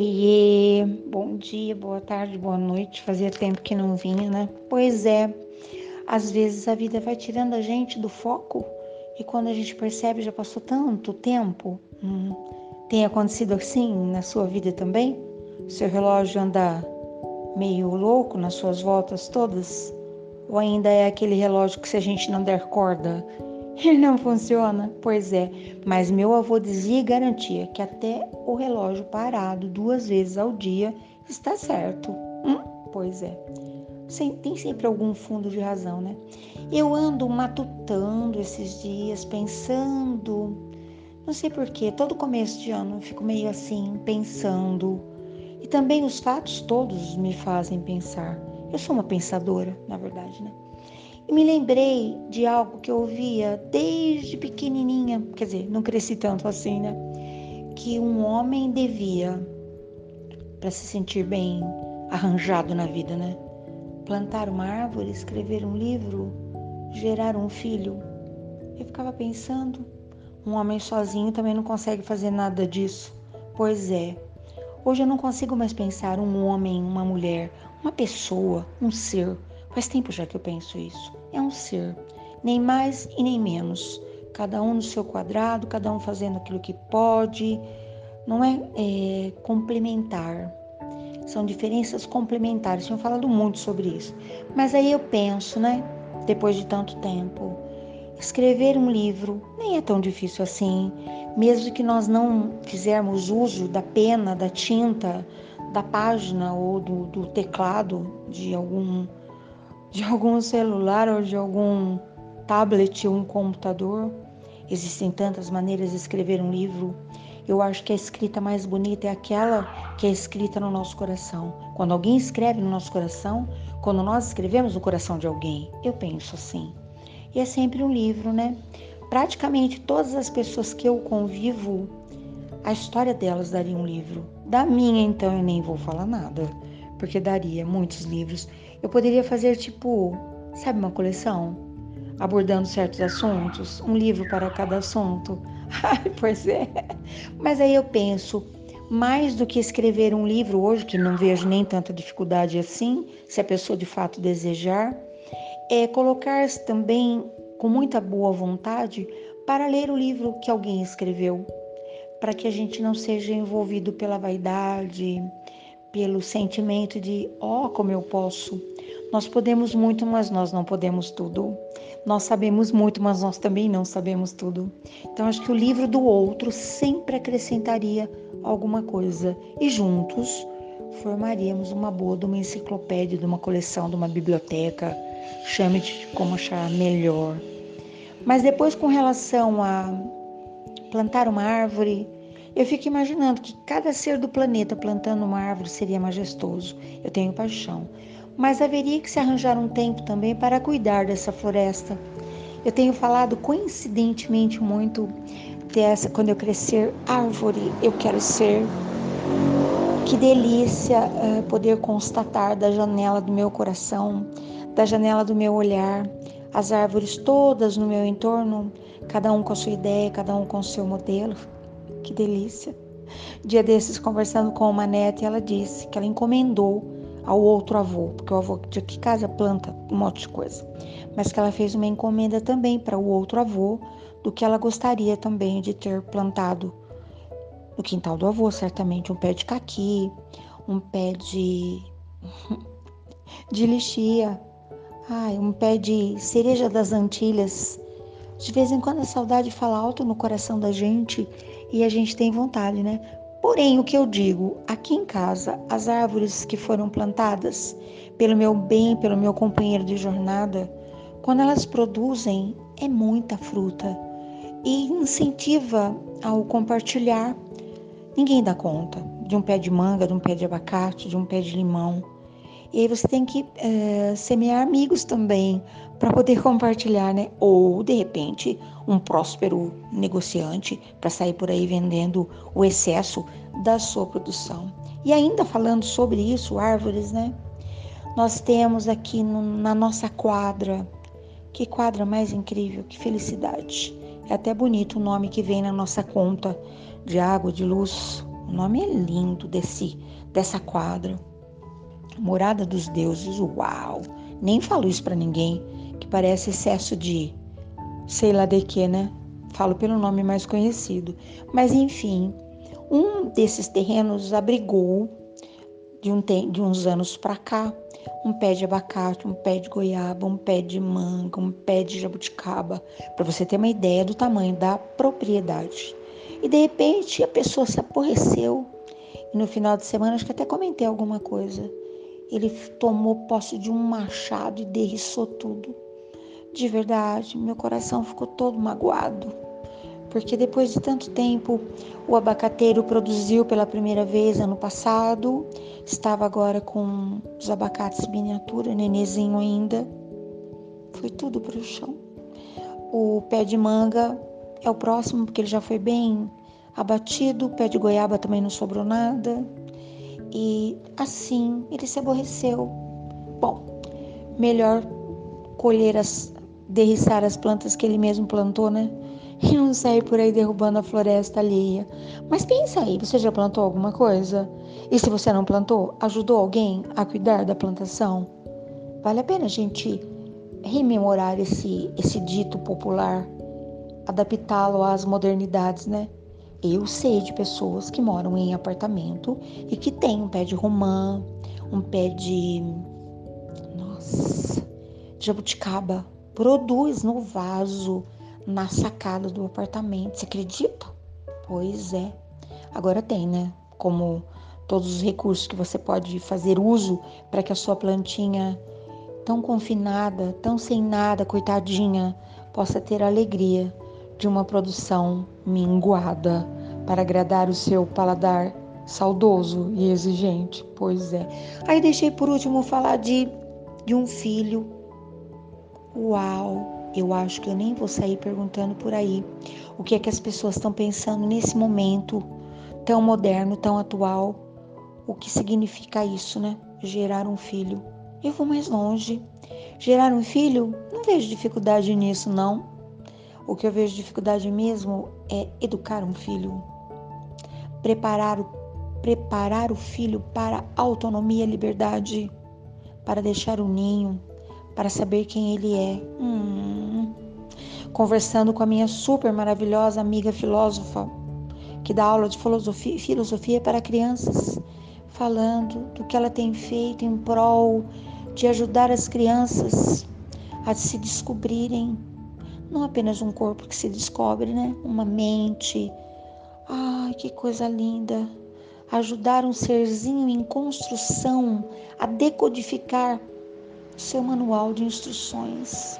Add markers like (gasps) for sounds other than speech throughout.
Oiê, bom dia, boa tarde, boa noite. Fazia tempo que não vinha, né? Pois é, às vezes a vida vai tirando a gente do foco e quando a gente percebe já passou tanto tempo. Hum, tem acontecido assim na sua vida também? Seu relógio anda meio louco nas suas voltas todas? Ou ainda é aquele relógio que se a gente não der corda, ele não funciona? Pois é, mas meu avô dizia e garantia que até o relógio parado duas vezes ao dia está certo. Hum, pois é. Tem sempre algum fundo de razão, né? Eu ando matutando esses dias, pensando. Não sei porquê, todo começo de ano eu fico meio assim, pensando. E também os fatos todos me fazem pensar. Eu sou uma pensadora, na verdade, né? E me lembrei de algo que eu ouvia desde pequenininha, quer dizer, não cresci tanto assim, né? Que um homem devia, para se sentir bem arranjado na vida, né? Plantar uma árvore, escrever um livro, gerar um filho. Eu ficava pensando, um homem sozinho também não consegue fazer nada disso. Pois é, hoje eu não consigo mais pensar um homem, uma mulher, uma pessoa, um ser Faz tempo já que eu penso isso. É um ser, nem mais e nem menos. Cada um no seu quadrado, cada um fazendo aquilo que pode. Não é, é complementar. São diferenças complementares. Tinham falado muito sobre isso. Mas aí eu penso, né? Depois de tanto tempo, escrever um livro nem é tão difícil assim. Mesmo que nós não fizermos uso da pena, da tinta, da página ou do, do teclado de algum de algum celular ou de algum tablet ou um computador. Existem tantas maneiras de escrever um livro. Eu acho que a escrita mais bonita é aquela que é escrita no nosso coração. Quando alguém escreve no nosso coração, quando nós escrevemos no coração de alguém, eu penso assim. E é sempre um livro, né? Praticamente todas as pessoas que eu convivo, a história delas daria um livro. Da minha, então, eu nem vou falar nada, porque daria muitos livros. Eu poderia fazer tipo, sabe, uma coleção? Abordando certos assuntos, um livro para cada assunto. (laughs) Ai, pois é. Mas aí eu penso, mais do que escrever um livro hoje, que não vejo nem tanta dificuldade assim, se a pessoa de fato desejar, é colocar-se também com muita boa vontade para ler o livro que alguém escreveu, para que a gente não seja envolvido pela vaidade, pelo sentimento de, ó, oh, como eu posso. Nós podemos muito, mas nós não podemos tudo. Nós sabemos muito, mas nós também não sabemos tudo. Então, acho que o livro do outro sempre acrescentaria alguma coisa e juntos formaríamos uma boa de uma enciclopédia, de uma coleção, de uma biblioteca. Chame de como achar melhor. Mas depois, com relação a plantar uma árvore, eu fico imaginando que cada ser do planeta plantando uma árvore seria majestoso. Eu tenho paixão. Mas haveria que se arranjar um tempo também para cuidar dessa floresta. Eu tenho falado coincidentemente muito dessa, quando eu crescer árvore, eu quero ser. Que delícia uh, poder constatar da janela do meu coração, da janela do meu olhar, as árvores todas no meu entorno, cada um com a sua ideia, cada um com o seu modelo. Que delícia. Dia desses, conversando com uma neta, ela disse que ela encomendou ao outro avô, porque o avô de que casa planta um monte de coisa, mas que ela fez uma encomenda também para o outro avô do que ela gostaria também de ter plantado no quintal do avô, certamente um pé de caqui, um pé de (laughs) de lixia, ai, um pé de cereja das Antilhas. De vez em quando a saudade fala alto no coração da gente e a gente tem vontade, né? Porém, o que eu digo, aqui em casa, as árvores que foram plantadas pelo meu bem, pelo meu companheiro de jornada, quando elas produzem, é muita fruta e incentiva ao compartilhar. Ninguém dá conta de um pé de manga, de um pé de abacate, de um pé de limão. E aí você tem que é, semear amigos também para poder compartilhar, né? Ou de repente um próspero negociante para sair por aí vendendo o excesso da sua produção. E ainda falando sobre isso, árvores, né? Nós temos aqui no, na nossa quadra, que quadra mais incrível, que felicidade. É até bonito o nome que vem na nossa conta de água, de luz, O nome é lindo desse dessa quadra. Morada dos deuses. Uau! Nem falo isso para ninguém, parece excesso de sei lá de que, né? Falo pelo nome mais conhecido. Mas enfim, um desses terrenos abrigou de, um, de uns anos para cá um pé de abacate, um pé de goiaba, um pé de manga, um pé de jabuticaba, para você ter uma ideia do tamanho da propriedade. E de repente a pessoa se aborreceu e no final de semana acho que até comentei alguma coisa. Ele tomou posse de um machado e derriçou tudo. De verdade, meu coração ficou todo magoado porque depois de tanto tempo o abacateiro produziu pela primeira vez ano passado, estava agora com os abacates miniatura, nenezinho ainda, foi tudo para o chão. O pé de manga é o próximo, porque ele já foi bem abatido, o pé de goiaba também não sobrou nada. E assim ele se aborreceu. Bom, melhor colher as, derriçar as plantas que ele mesmo plantou, né? e não sair por aí derrubando a floresta alheia. Mas pensa aí, você já plantou alguma coisa? E se você não plantou, ajudou alguém a cuidar da plantação? Vale a pena a gente rememorar esse, esse dito popular, adaptá-lo às modernidades, né? Eu sei de pessoas que moram em apartamento e que tem um pé de romã, um pé de. Nossa, jabuticaba. Produz no vaso na sacada do apartamento. Você acredita? Pois é. Agora tem, né? Como todos os recursos que você pode fazer uso para que a sua plantinha, tão confinada, tão sem nada, coitadinha, possa ter a alegria de uma produção minguada para agradar o seu paladar saudoso e exigente. Pois é. Aí deixei por último falar de, de um filho. Uau! Eu acho que eu nem vou sair perguntando por aí o que é que as pessoas estão pensando nesse momento tão moderno, tão atual. O que significa isso, né? Gerar um filho. Eu vou mais longe. Gerar um filho, não vejo dificuldade nisso, não. O que eu vejo dificuldade mesmo é educar um filho. Preparar, preparar o filho para autonomia, liberdade, para deixar o ninho, para saber quem ele é. Hum. Conversando com a minha super maravilhosa amiga filósofa, que dá aula de filosofia, filosofia para crianças, falando do que ela tem feito em prol de ajudar as crianças a se descobrirem. Não apenas um corpo que se descobre, né? Uma mente. Ai, que coisa linda! Ajudar um serzinho em construção a decodificar seu manual de instruções,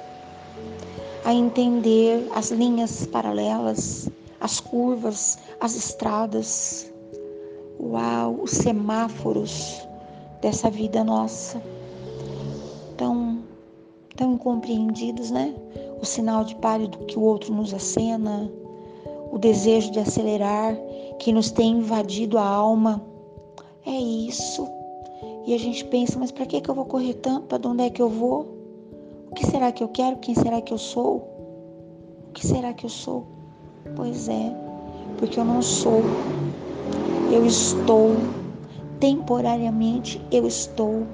a entender as linhas paralelas, as curvas, as estradas. Uau, os semáforos dessa vida nossa. Tão, tão incompreendidos, né? O sinal de pálido que o outro nos acena, o desejo de acelerar que nos tem invadido a alma. É isso e a gente pensa, mas para que, que eu vou correr tanto? Para onde é que eu vou? O que será que eu quero? Quem será que eu sou? O que será que eu sou? Pois é, porque eu não sou. Eu estou. Temporariamente eu estou.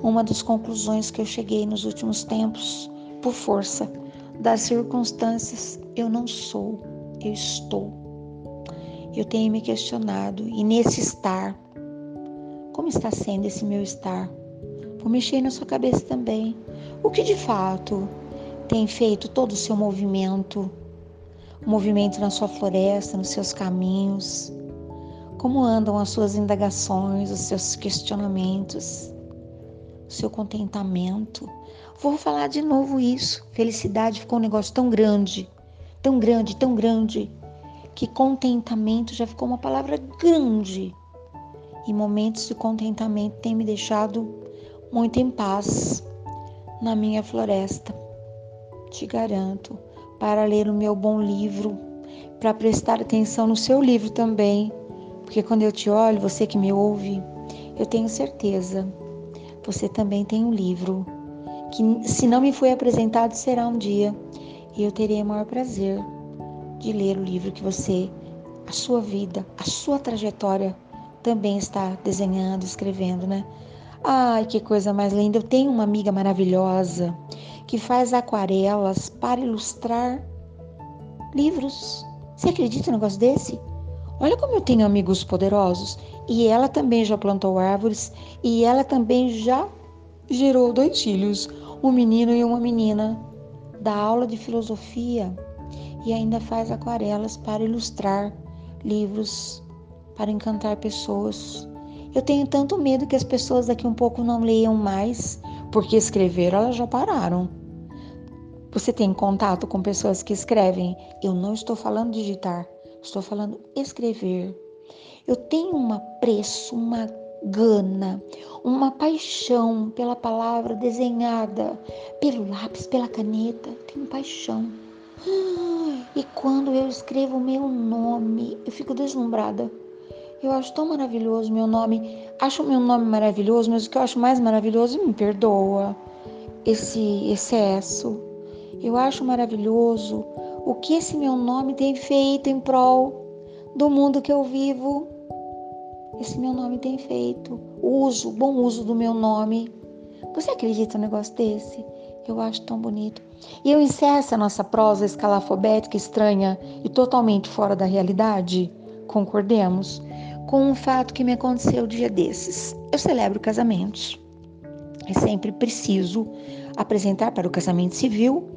Uma das conclusões que eu cheguei nos últimos tempos, por força das circunstâncias, eu não sou, eu estou. Eu tenho me questionado e nesse estar como está sendo esse meu estar? Vou mexer na sua cabeça também. O que de fato tem feito todo o seu movimento? O movimento na sua floresta, nos seus caminhos? Como andam as suas indagações, os seus questionamentos? O seu contentamento? Vou falar de novo isso. Felicidade ficou um negócio tão grande, tão grande, tão grande, que contentamento já ficou uma palavra grande e momentos de contentamento têm me deixado muito em paz na minha floresta. Te garanto, para ler o meu bom livro, para prestar atenção no seu livro também, porque quando eu te olho, você que me ouve, eu tenho certeza, você também tem um livro que, se não me foi apresentado, será um dia, e eu terei o maior prazer de ler o livro que você a sua vida, a sua trajetória também está desenhando, escrevendo, né? Ai, que coisa mais linda. Eu tenho uma amiga maravilhosa que faz aquarelas para ilustrar livros. Você acredita num negócio desse? Olha como eu tenho amigos poderosos. E ela também já plantou árvores e ela também já gerou dois filhos, um menino e uma menina. Dá aula de filosofia e ainda faz aquarelas para ilustrar livros, para encantar pessoas. Eu tenho tanto medo que as pessoas daqui um pouco não leiam mais, porque escreveram, elas já pararam. Você tem contato com pessoas que escrevem? Eu não estou falando digitar, estou falando escrever. Eu tenho um apreço, uma gana, uma paixão pela palavra desenhada, pelo lápis, pela caneta. Tenho paixão. E quando eu escrevo o meu nome, eu fico deslumbrada. Eu acho tão maravilhoso meu nome. Acho meu nome maravilhoso, mas o que eu acho mais maravilhoso, me perdoa, esse excesso. Eu acho maravilhoso o que esse meu nome tem feito em prol do mundo que eu vivo. Esse meu nome tem feito. Uso, bom uso do meu nome. Você acredita num negócio desse? Eu acho tão bonito. E eu encerro essa nossa prosa escalafobética, estranha e totalmente fora da realidade, concordemos, com um fato que me aconteceu dia desses. Eu celebro casamentos. É sempre preciso apresentar para o casamento civil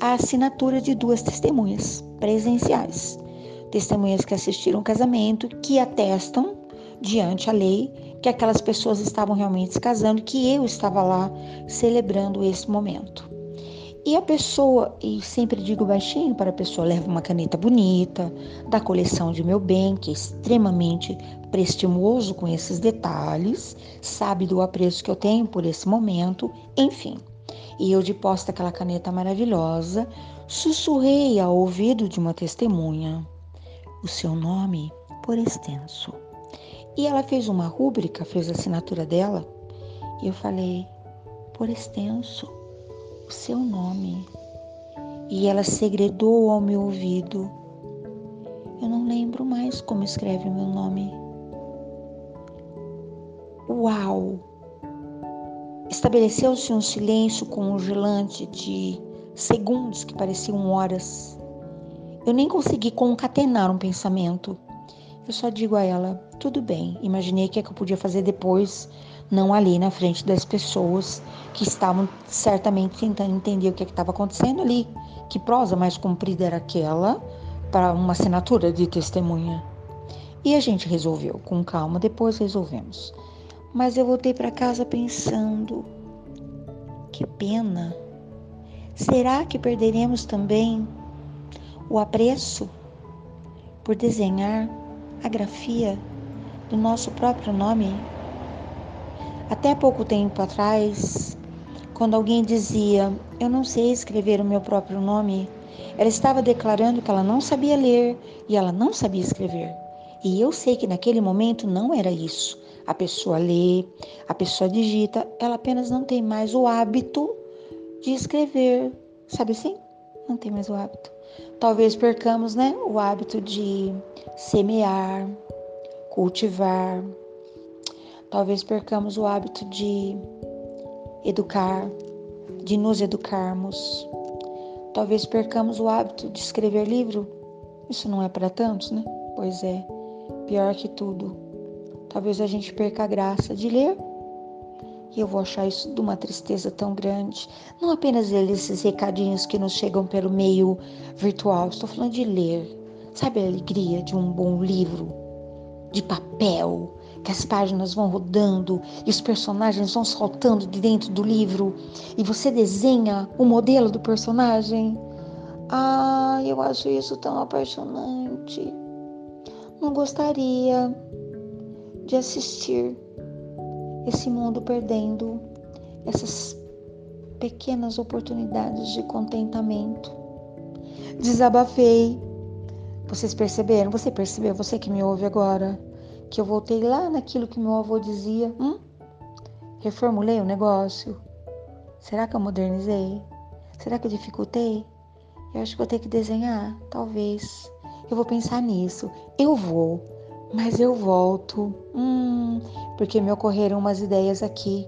a assinatura de duas testemunhas presenciais. Testemunhas que assistiram o casamento, que atestam diante a lei que aquelas pessoas estavam realmente se casando, que eu estava lá celebrando esse momento. E a pessoa, e sempre digo baixinho para a pessoa, leva uma caneta bonita, da coleção de meu bem, que é extremamente prestimoso com esses detalhes, sabe do apreço que eu tenho por esse momento, enfim. E eu, de posta aquela caneta maravilhosa, sussurrei ao ouvido de uma testemunha o seu nome por extenso. E ela fez uma rúbrica, fez a assinatura dela, e eu falei, por extenso o seu nome. E ela segredou ao meu ouvido. Eu não lembro mais como escreve o meu nome. Uau! Estabeleceu-se um silêncio congelante de segundos que pareciam horas. Eu nem consegui concatenar um pensamento. Eu só digo a ela: tudo bem. Imaginei que, é que eu podia fazer depois não ali na frente das pessoas que estavam certamente tentando entender o que é estava acontecendo ali. Que prosa mais comprida era aquela para uma assinatura de testemunha? E a gente resolveu, com calma, depois resolvemos. Mas eu voltei para casa pensando: que pena. Será que perderemos também o apreço por desenhar a grafia do nosso próprio nome? Até pouco tempo atrás, quando alguém dizia eu não sei escrever o meu próprio nome, ela estava declarando que ela não sabia ler e ela não sabia escrever. E eu sei que naquele momento não era isso. A pessoa lê, a pessoa digita, ela apenas não tem mais o hábito de escrever. Sabe assim? Não tem mais o hábito. Talvez percamos, né, o hábito de semear, cultivar, Talvez percamos o hábito de educar, de nos educarmos. Talvez percamos o hábito de escrever livro. Isso não é para tantos, né? Pois é, pior que tudo. Talvez a gente perca a graça de ler. E eu vou achar isso de uma tristeza tão grande. Não apenas ler esses recadinhos que nos chegam pelo meio virtual. Estou falando de ler. Sabe a alegria de um bom livro? De papel, que as páginas vão rodando e os personagens vão saltando de dentro do livro e você desenha o modelo do personagem. Ah, eu acho isso tão apaixonante. Não gostaria de assistir esse mundo perdendo essas pequenas oportunidades de contentamento. Desabafei. Vocês perceberam? Você percebeu? Você que me ouve agora? que eu voltei lá naquilo que meu avô dizia. Hum? Reformulei o negócio? Será que eu modernizei? Será que eu dificultei? Eu acho que vou ter que desenhar, talvez. eu vou pensar nisso, eu vou, mas eu volto. Hum, porque me ocorreram umas ideias aqui.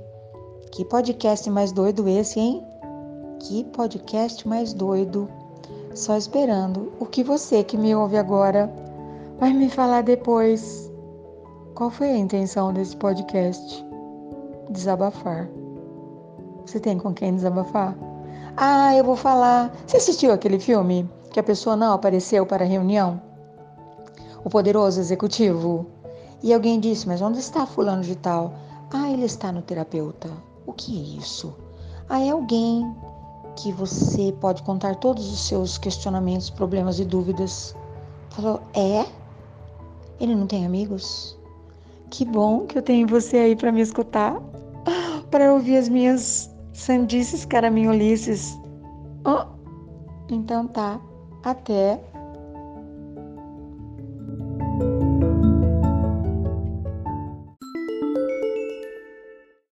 Que podcast mais doido esse, hein? Que podcast mais doido. Só esperando o que você que me ouve agora vai me falar depois. Qual foi a intenção desse podcast? Desabafar. Você tem com quem desabafar? Ah, eu vou falar. Você assistiu aquele filme que a pessoa não apareceu para a reunião? O poderoso executivo. E alguém disse: Mas onde está Fulano de Tal? Ah, ele está no terapeuta. O que é isso? Ah, é alguém que você pode contar todos os seus questionamentos, problemas e dúvidas. Falou: É? Ele não tem amigos? Que bom que eu tenho você aí para me escutar, (gasps) para ouvir as minhas sandices caraminholices. Oh, então tá. Até